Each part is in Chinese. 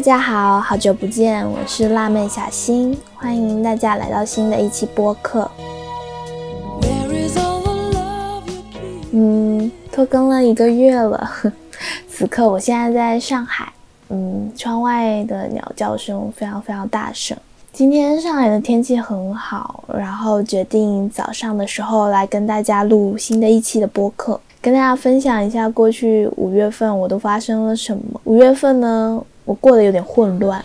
大家好，好久不见，我是辣妹小新，欢迎大家来到新的一期播客。嗯，拖更了一个月了，此刻我现在在上海，嗯，窗外的鸟叫声非常非常大声。今天上海的天气很好，然后决定早上的时候来跟大家录新的一期的播客，跟大家分享一下过去五月份我都发生了什么。五月份呢？我过得有点混乱，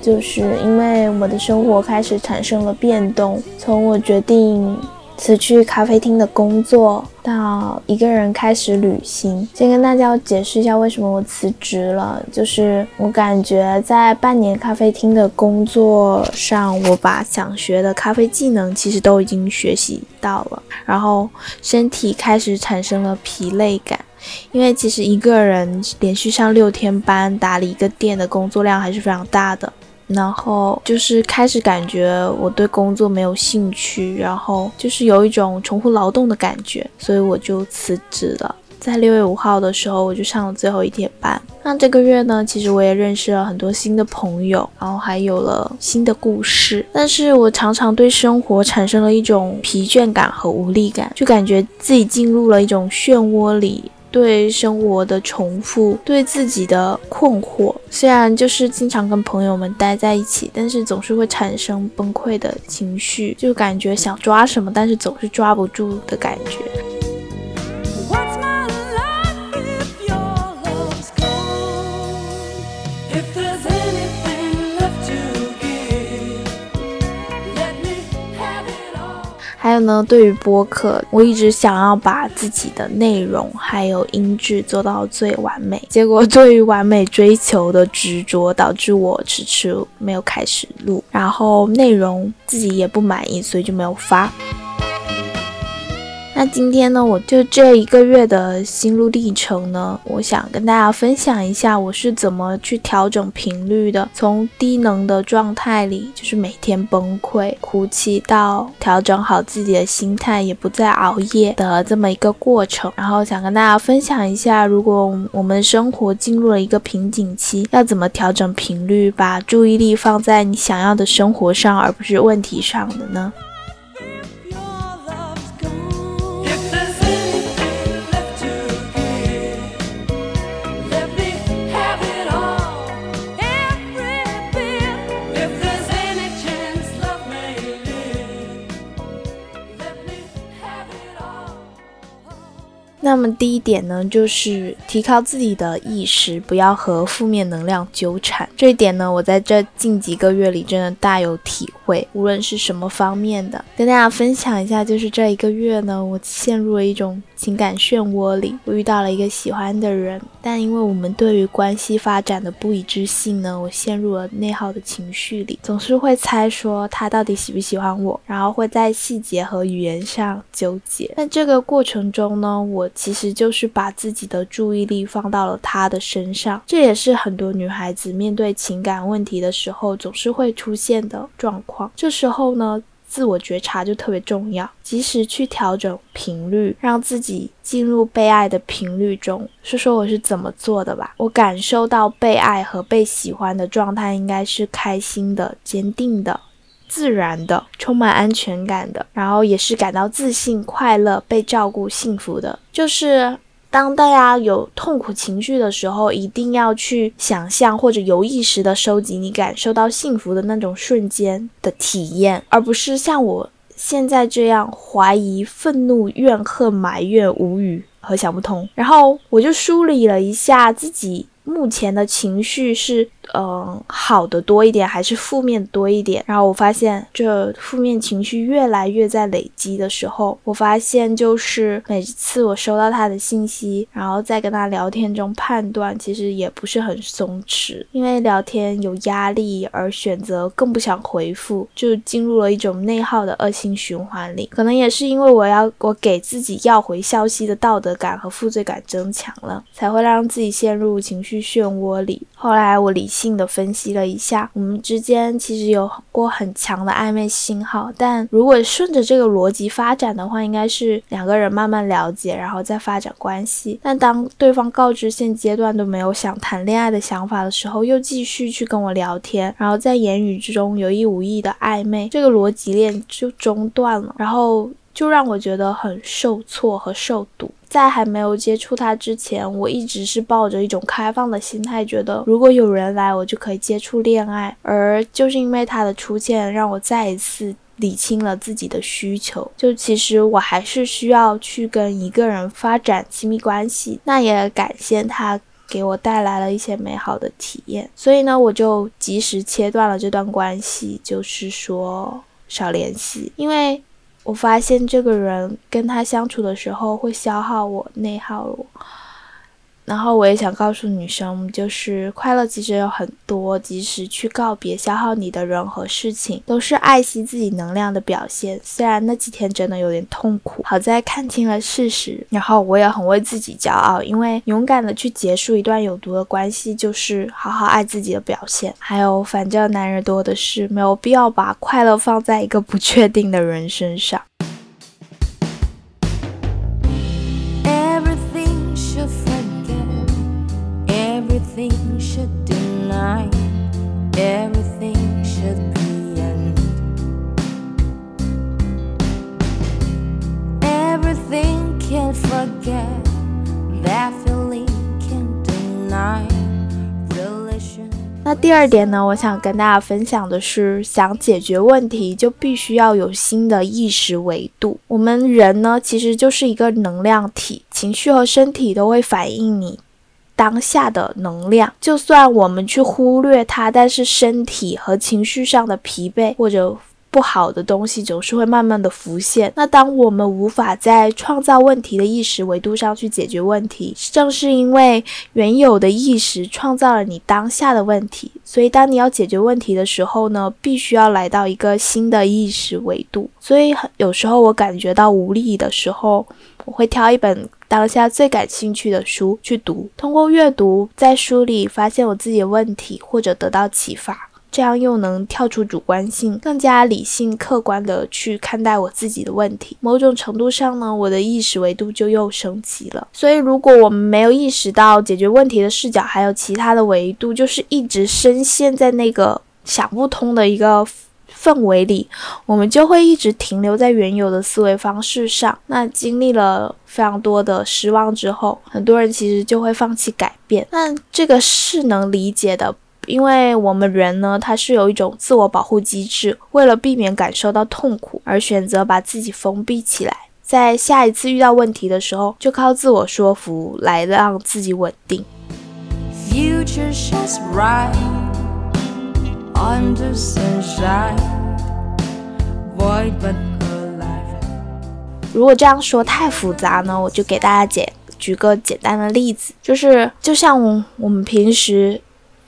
就是因为我的生活开始产生了变动，从我决定。辞去咖啡厅的工作，到一个人开始旅行。先跟大家解释一下为什么我辞职了，就是我感觉在半年咖啡厅的工作上，我把想学的咖啡技能其实都已经学习到了，然后身体开始产生了疲累感，因为其实一个人连续上六天班打理一个店的工作量还是非常大的。然后就是开始感觉我对工作没有兴趣，然后就是有一种重复劳动的感觉，所以我就辞职了。在六月五号的时候，我就上了最后一天班。那这个月呢，其实我也认识了很多新的朋友，然后还有了新的故事。但是我常常对生活产生了一种疲倦感和无力感，就感觉自己进入了一种漩涡里。对生活的重复，对自己的困惑，虽然就是经常跟朋友们待在一起，但是总是会产生崩溃的情绪，就感觉想抓什么，但是总是抓不住的感觉。还有呢，对于播客，我一直想要把自己的内容还有音质做到最完美，结果对于完美追求的执着，导致我迟迟没有开始录，然后内容自己也不满意，所以就没有发。那今天呢，我就这一个月的心路历程呢，我想跟大家分享一下我是怎么去调整频率的，从低能的状态里，就是每天崩溃、哭泣，到调整好自己的心态，也不再熬夜的这么一个过程。然后想跟大家分享一下，如果我们生活进入了一个瓶颈期，要怎么调整频率，把注意力放在你想要的生活上，而不是问题上的呢？那么第一点呢，就是提高自己的意识，不要和负面能量纠缠。这一点呢，我在这近几个月里真的大有体会。无论是什么方面的，跟大家分享一下，就是这一个月呢，我陷入了一种情感漩涡里。我遇到了一个喜欢的人，但因为我们对于关系发展的不一致性呢，我陷入了内耗的情绪里，总是会猜说他到底喜不喜欢我，然后会在细节和语言上纠结。在这个过程中呢，我。其实就是把自己的注意力放到了他的身上，这也是很多女孩子面对情感问题的时候总是会出现的状况。这时候呢，自我觉察就特别重要，及时去调整频率，让自己进入被爱的频率中。说说我是怎么做的吧。我感受到被爱和被喜欢的状态应该是开心的、坚定的。自然的，充满安全感的，然后也是感到自信、快乐、被照顾、幸福的。就是当大家有痛苦情绪的时候，一定要去想象或者有意识的收集你感受到幸福的那种瞬间的体验，而不是像我现在这样怀疑、愤怒、怨恨、埋怨、无语和想不通。然后我就梳理了一下自己。目前的情绪是，嗯，好的多一点，还是负面多一点？然后我发现，这负面情绪越来越在累积的时候，我发现就是每次我收到他的信息，然后在跟他聊天中判断，其实也不是很松弛，因为聊天有压力而选择更不想回复，就进入了一种内耗的恶性循环里。可能也是因为我要我给自己要回消息的道德感和负罪感增强了，才会让自己陷入情绪。漩涡里，后来我理性性的分析了一下，我们之间其实有过很强的暧昧信号。但如果顺着这个逻辑发展的话，应该是两个人慢慢了解，然后再发展关系。但当对方告知现阶段都没有想谈恋爱的想法的时候，又继续去跟我聊天，然后在言语之中有意无意的暧昧，这个逻辑链就中断了，然后就让我觉得很受挫和受堵。在还没有接触他之前，我一直是抱着一种开放的心态，觉得如果有人来，我就可以接触恋爱。而就是因为他的出现，让我再一次理清了自己的需求。就其实我还是需要去跟一个人发展亲密关系。那也感谢他给我带来了一些美好的体验。所以呢，我就及时切断了这段关系，就是说少联系，因为。我发现这个人跟他相处的时候会消耗我、内耗我。然后我也想告诉女生，就是快乐其实有很多，及时去告别消耗你的人和事情，都是爱惜自己能量的表现。虽然那几天真的有点痛苦，好在看清了事实，然后我也很为自己骄傲，因为勇敢的去结束一段有毒的关系，就是好好爱自己的表现。还有，反正男人多的是，没有必要把快乐放在一个不确定的人身上。第二点呢，我想跟大家分享的是，想解决问题就必须要有新的意识维度。我们人呢，其实就是一个能量体，情绪和身体都会反映你。当下的能量，就算我们去忽略它，但是身体和情绪上的疲惫或者不好的东西总是会慢慢的浮现。那当我们无法在创造问题的意识维度上去解决问题，正是因为原有的意识创造了你当下的问题。所以当你要解决问题的时候呢，必须要来到一个新的意识维度。所以有时候我感觉到无力的时候，我会挑一本。当下最感兴趣的书去读，通过阅读在书里发现我自己的问题，或者得到启发，这样又能跳出主观性，更加理性客观的去看待我自己的问题。某种程度上呢，我的意识维度就又升级了。所以，如果我们没有意识到解决问题的视角还有其他的维度，就是一直深陷在那个想不通的一个。氛围里，我们就会一直停留在原有的思维方式上。那经历了非常多的失望之后，很多人其实就会放弃改变。那这个是能理解的，因为我们人呢，他是有一种自我保护机制，为了避免感受到痛苦而选择把自己封闭起来，在下一次遇到问题的时候，就靠自我说服来让自己稳定。如果这样说太复杂呢，我就给大家简举个简单的例子，就是就像我们平时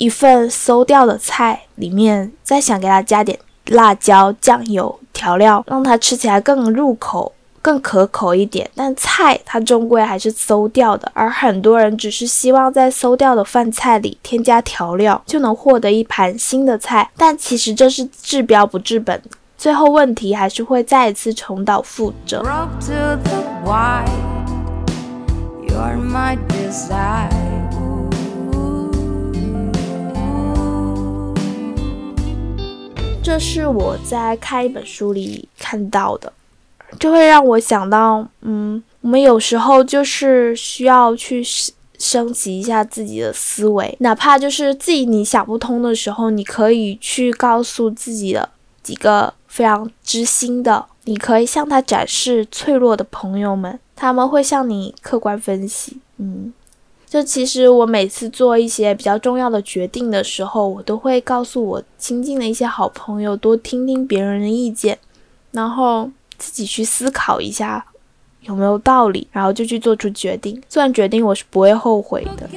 一份馊掉的菜里面，再想给它加点辣椒、酱油调料，让它吃起来更入口。更可口一点，但菜它终归还是馊掉的，而很多人只是希望在馊掉的饭菜里添加调料，就能获得一盘新的菜，但其实这是治标不治本，最后问题还是会再一次重蹈覆辙。这是我在看一本书里看到的。就会让我想到，嗯，我们有时候就是需要去升级一下自己的思维，哪怕就是自己你想不通的时候，你可以去告诉自己的几个非常知心的，你可以向他展示脆弱的朋友们，他们会向你客观分析。嗯，就其实我每次做一些比较重要的决定的时候，我都会告诉我亲近的一些好朋友，多听听别人的意见，然后。自己去思考一下有没有道理，然后就去做出决定。做完决定，我是不会后悔的。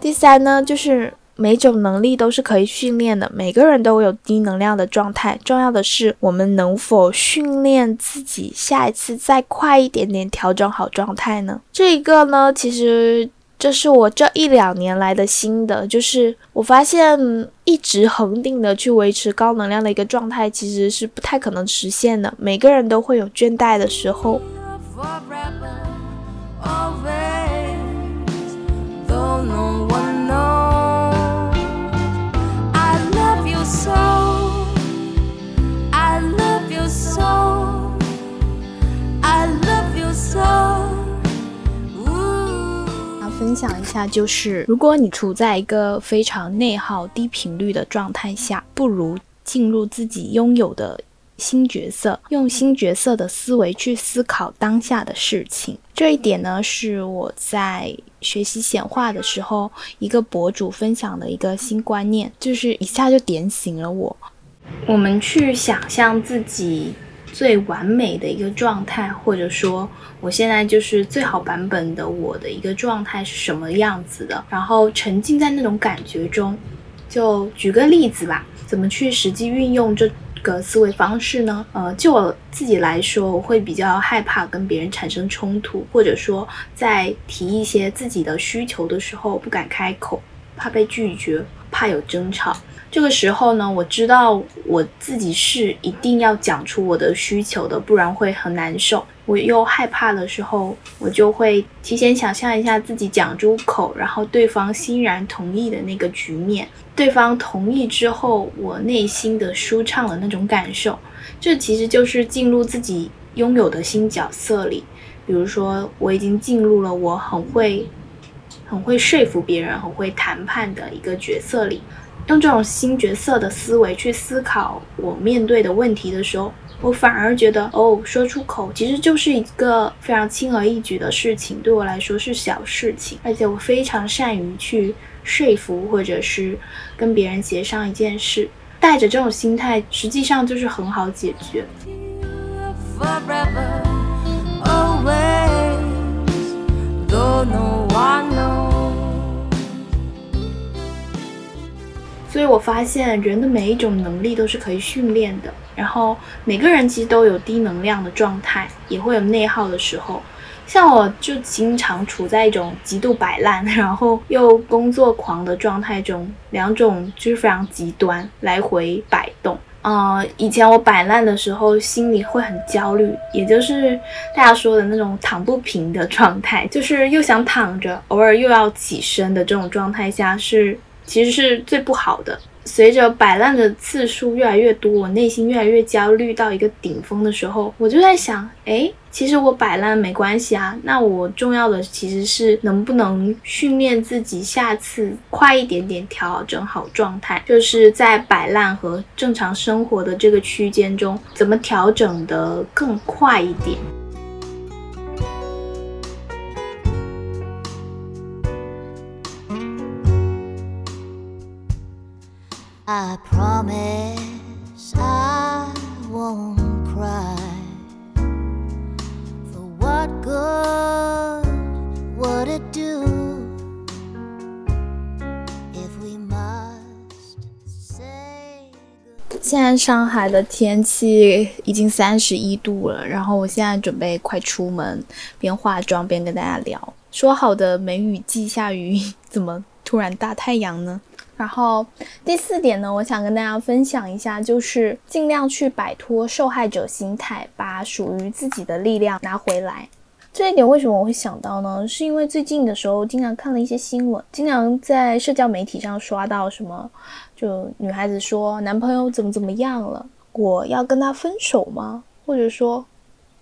第三呢，就是每种能力都是可以训练的，每个人都有低能量的状态。重要的是，我们能否训练自己，下一次再快一点点调整好状态呢？这一个呢，其实这是我这一两年来的心得，就是我发现一直恒定的去维持高能量的一个状态，其实是不太可能实现的。每个人都会有倦怠的时候。分享一下，就是如果你处在一个非常内耗、低频率的状态下，不如进入自己拥有的新角色，用新角色的思维去思考当下的事情。这一点呢，是我在学习显化的时候，一个博主分享的一个新观念，就是一下就点醒了我。我们去想象自己。最完美的一个状态，或者说我现在就是最好版本的我的一个状态是什么样子的？然后沉浸在那种感觉中。就举个例子吧，怎么去实际运用这个思维方式呢？呃，就我自己来说，我会比较害怕跟别人产生冲突，或者说在提一些自己的需求的时候不敢开口，怕被拒绝，怕有争吵。这个时候呢，我知道我自己是一定要讲出我的需求的，不然会很难受。我又害怕的时候，我就会提前想象一下自己讲出口，然后对方欣然同意的那个局面。对方同意之后，我内心的舒畅的那种感受，这其实就是进入自己拥有的新角色里。比如说，我已经进入了我很会、很会说服别人、很会谈判的一个角色里。用这种新角色的思维去思考我面对的问题的时候，我反而觉得哦，说出口其实就是一个非常轻而易举的事情，对我来说是小事情，而且我非常善于去说服或者是跟别人协商一件事，带着这种心态，实际上就是很好解决。所以我发现人的每一种能力都是可以训练的，然后每个人其实都有低能量的状态，也会有内耗的时候。像我就经常处在一种极度摆烂，然后又工作狂的状态中，两种就是非常极端，来回摆动。呃，以前我摆烂的时候，心里会很焦虑，也就是大家说的那种躺不平的状态，就是又想躺着，偶尔又要起身的这种状态下是。其实是最不好的。随着摆烂的次数越来越多，我内心越来越焦虑到一个顶峰的时候，我就在想，哎，其实我摆烂没关系啊。那我重要的其实是能不能训练自己，下次快一点点调整好状态，就是在摆烂和正常生活的这个区间中，怎么调整的更快一点。I promise I won't cry. For what good would it do if we must say? 现在上海的天气已经三十一度了，然后我现在准备快出门，边化妆边跟大家聊。说好的梅雨季下雨，怎么突然大太阳呢？然后第四点呢，我想跟大家分享一下，就是尽量去摆脱受害者心态，把属于自己的力量拿回来。这一点为什么我会想到呢？是因为最近的时候经常看了一些新闻，经常在社交媒体上刷到什么，就女孩子说男朋友怎么怎么样了，我要跟他分手吗？或者说，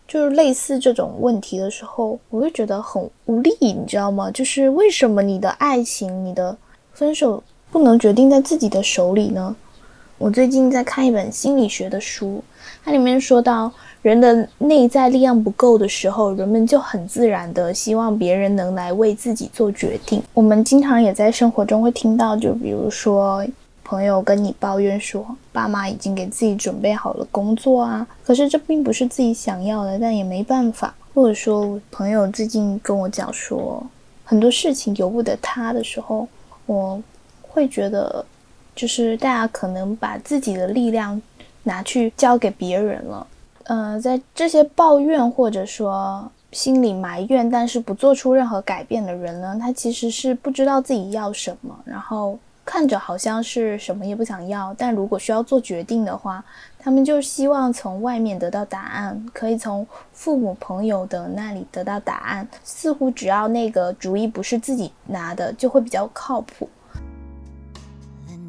就是类似这种问题的时候，我会觉得很无力，你知道吗？就是为什么你的爱情，你的分手？不能决定在自己的手里呢。我最近在看一本心理学的书，它里面说到，人的内在力量不够的时候，人们就很自然的希望别人能来为自己做决定。我们经常也在生活中会听到，就比如说朋友跟你抱怨说，爸妈已经给自己准备好了工作啊，可是这并不是自己想要的，但也没办法。或者说朋友最近跟我讲说，很多事情由不得他的时候，我。会觉得，就是大家可能把自己的力量拿去交给别人了。呃，在这些抱怨或者说心里埋怨，但是不做出任何改变的人呢，他其实是不知道自己要什么，然后看着好像是什么也不想要，但如果需要做决定的话，他们就希望从外面得到答案，可以从父母、朋友的那里得到答案，似乎只要那个主意不是自己拿的，就会比较靠谱。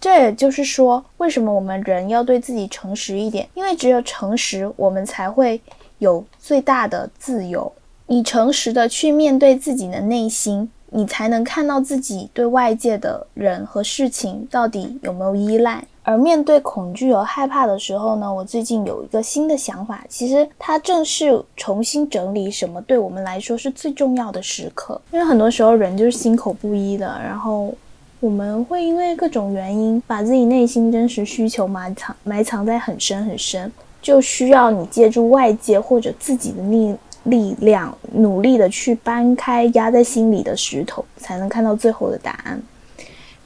这也就是说，为什么我们人要对自己诚实一点？因为只有诚实，我们才会有最大的自由。你诚实的去面对自己的内心。你才能看到自己对外界的人和事情到底有没有依赖。而面对恐惧和害怕的时候呢，我最近有一个新的想法，其实它正是重新整理什么对我们来说是最重要的时刻。因为很多时候人就是心口不一的，然后我们会因为各种原因把自己内心真实需求埋藏埋藏在很深很深，就需要你借助外界或者自己的力。力量努力的去搬开压在心里的石头，才能看到最后的答案。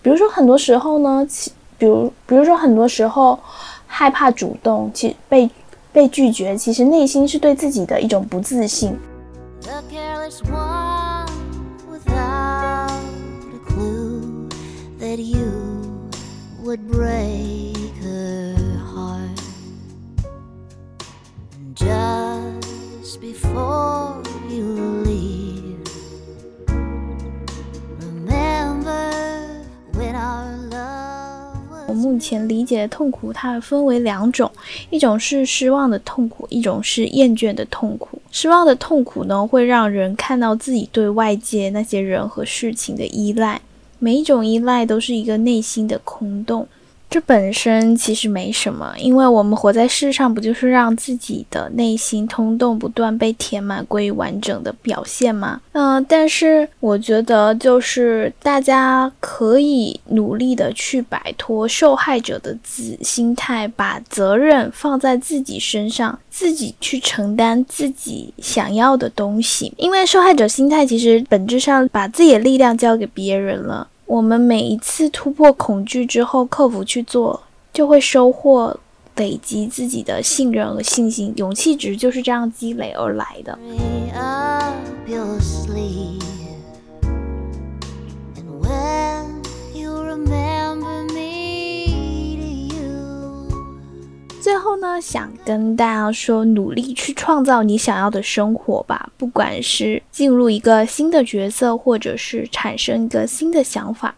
比如说，很多时候呢，其比如比如说，很多时候害怕主动，其被被拒绝，其实内心是对自己的一种不自信。That you would break her heart. Just before you leave remember when our love was 我目前理解的痛苦它分为两种一种是失望的痛苦一种是厌倦的痛苦。失望的痛苦呢会让人看到自己对外界那些人和事情的依赖。每一种依赖都是一个内心的空洞。这本身其实没什么，因为我们活在世上，不就是让自己的内心通洞不断被填满、归于完整的表现吗？嗯，但是我觉得，就是大家可以努力的去摆脱受害者的自心态，把责任放在自己身上，自己去承担自己想要的东西。因为受害者心态其实本质上把自己的力量交给别人了。我们每一次突破恐惧之后，克服去做，就会收获累积自己的信任和信心。勇气值就是这样积累而来的。最后呢，想跟大家说，努力去创造你想要的生活吧。不管是进入一个新的角色，或者是产生一个新的想法，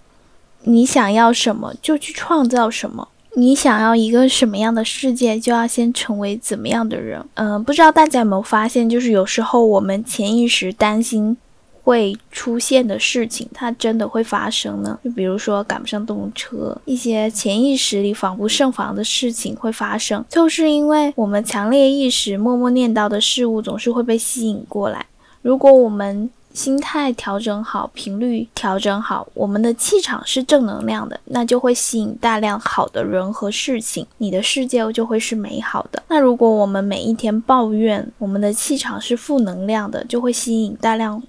你想要什么就去创造什么。你想要一个什么样的世界，就要先成为怎么样的人。嗯，不知道大家有没有发现，就是有时候我们潜意识担心。会出现的事情，它真的会发生呢？就比如说赶不上动车，一些潜意识里防不胜防的事情会发生，就是因为我们强烈意识默默念叨的事物总是会被吸引过来。如果我们心态调整好，频率调整好，我们的气场是正能量的，那就会吸引大量好的人和事情，你的世界就会是美好的。那如果我们每一天抱怨，我们的气场是负能量的，就会吸引大量。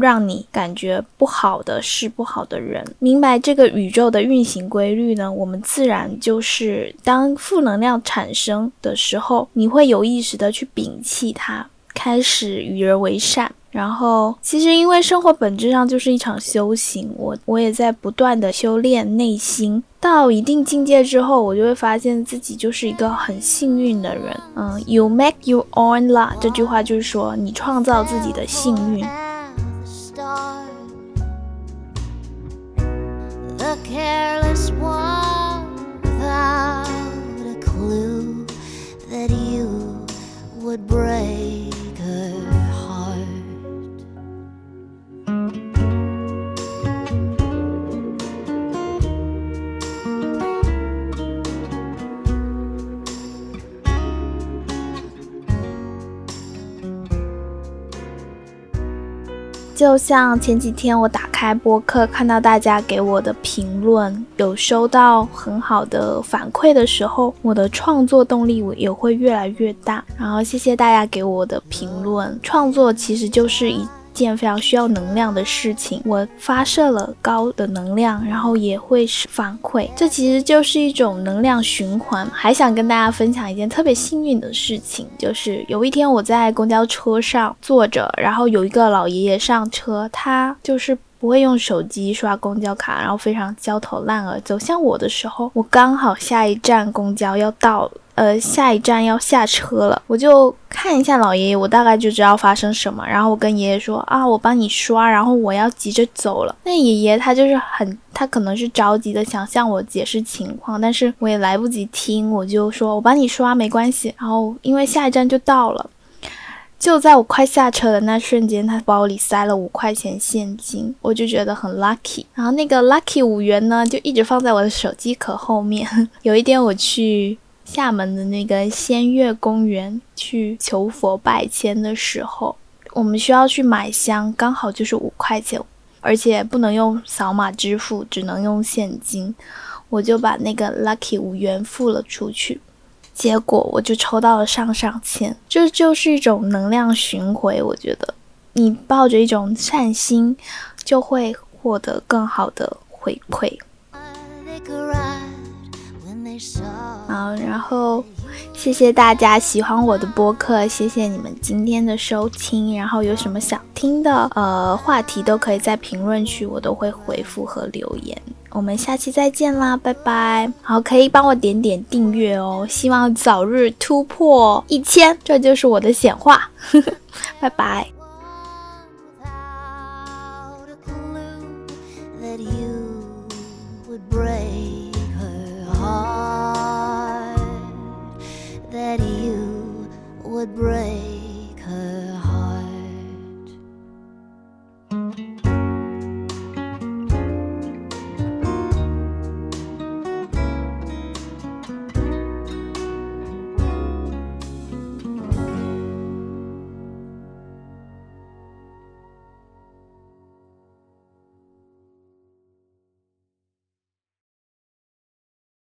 让你感觉不好的是不好的人，明白这个宇宙的运行规律呢？我们自然就是当负能量产生的时候，你会有意识的去摒弃它，开始与人为善。然后，其实因为生活本质上就是一场修行，我我也在不断的修炼内心，到一定境界之后，我就会发现自己就是一个很幸运的人。嗯，You make your own luck 这句话就是说你创造自己的幸运。The careless one without a clue that you would break 就像前几天我打开播客，看到大家给我的评论，有收到很好的反馈的时候，我的创作动力也会越来越大。然后谢谢大家给我的评论，创作其实就是一。件非常需要能量的事情，我发射了高的能量，然后也会反馈，这其实就是一种能量循环。还想跟大家分享一件特别幸运的事情，就是有一天我在公交车上坐着，然后有一个老爷爷上车，他就是不会用手机刷公交卡，然后非常焦头烂额走向我的时候，我刚好下一站公交要到了。呃，下一站要下车了，我就看一下老爷爷，我大概就知道发生什么。然后我跟爷爷说啊，我帮你刷，然后我要急着走了。那爷爷他就是很，他可能是着急的想向我解释情况，但是我也来不及听，我就说我帮你刷没关系。然后因为下一站就到了，就在我快下车的那瞬间，他包里塞了五块钱现金，我就觉得很 lucky。然后那个 lucky 五元呢，就一直放在我的手机壳后面。有一天我去。厦门的那个仙月公园去求佛拜签的时候，我们需要去买香，刚好就是五块钱，而且不能用扫码支付，只能用现金。我就把那个 lucky 五元付了出去，结果我就抽到了上上签。这就是一种能量巡回，我觉得你抱着一种善心，就会获得更好的回馈。好，然后谢谢大家喜欢我的播客，谢谢你们今天的收听。然后有什么想听的呃话题，都可以在评论区，我都会回复和留言。我们下期再见啦，拜拜。好，可以帮我点点订阅哦，希望早日突破一千，这就是我的显化。拜拜。Would break